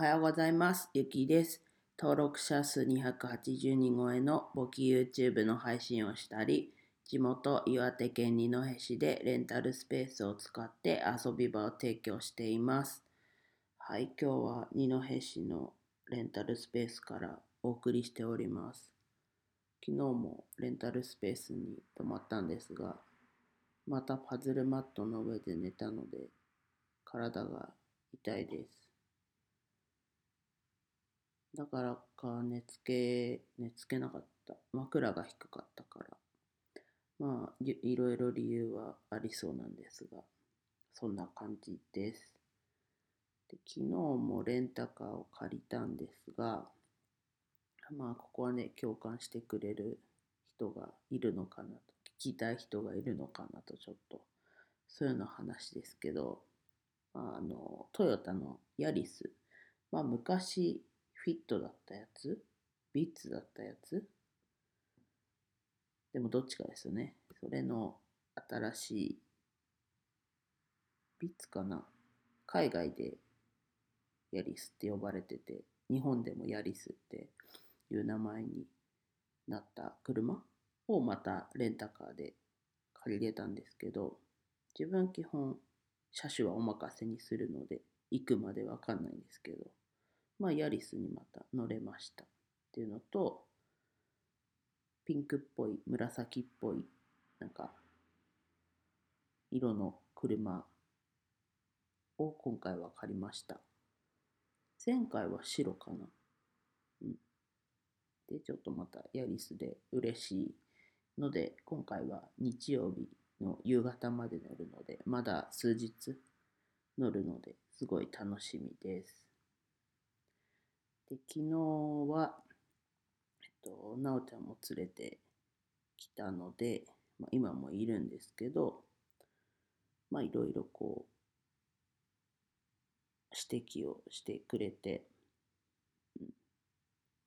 はようございます。ゆきです。登録者数280人超えの簿記 YouTube の配信をしたり、地元岩手県二戸市でレンタルスペースを使って遊び場を提供しています。はい、今日は二戸市のレンタルスペースからお送りしております。昨日もレンタルスペースに泊まったんですが、またパズルマットの上で寝たので、体が痛いです。だからか寝つけ、寝つけなかった。枕が低かったから。まあ、いろいろ理由はありそうなんですが、そんな感じです。で昨日もレンタカーを借りたんですが、まあ、ここはね、共感してくれる人がいるのかなと、聞きたい人がいるのかなと、ちょっと、そういうの話ですけど、あの、トヨタのヤリス、まあ、昔、フィットだったやつ？ビッツだったやつ？でもどっちかですよね。それの新しい、ビッツかな。海外でヤリスって呼ばれてて、日本でもヤリスっていう名前になった車をまたレンタカーで借りれたんですけど、自分基本車種はお任せにするので、行くまでわかんないんですけど、まあ、ヤリスにまた乗れましたっていうのと、ピンクっぽい、紫っぽい、なんか、色の車を今回は借りました。前回は白かな。うん。で、ちょっとまたヤリスで嬉しいので、今回は日曜日の夕方まで乗るので、まだ数日乗るので、すごい楽しみです。で、昨日は、えっと、なおちゃんも連れてきたので、まあ、今もいるんですけど、まあ、いろいろこう、指摘をしてくれて、うん、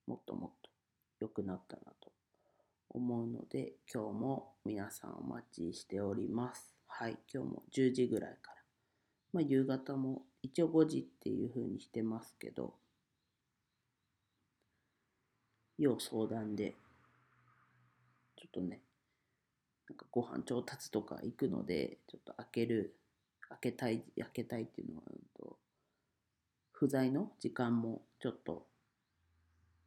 もっともっと良くなったなと思うので、今日も皆さんお待ちしております。はい、今日も10時ぐらいから。まあ、夕方も一応5時っていう風にしてますけど、要相談で、ちょっとね、なんかご飯調達とか行くので、ちょっと開ける、開けたい、開けたいっていうのは、うんと、不在の時間もちょっと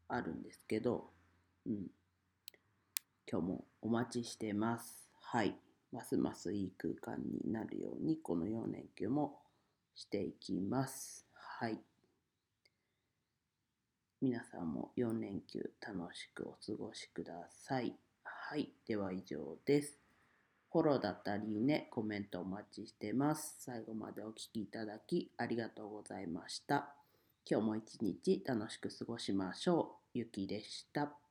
あるんですけど、うん。今日もお待ちしてます。はい。ますますいい空間になるように、この4連休もしていきます。はい。皆さんも4連休楽しくお過ごしください。はい。では以上です。フォローだったりね、コメントお待ちしてます。最後までお聴きいただきありがとうございました。今日も一日楽しく過ごしましょう。ゆきでした。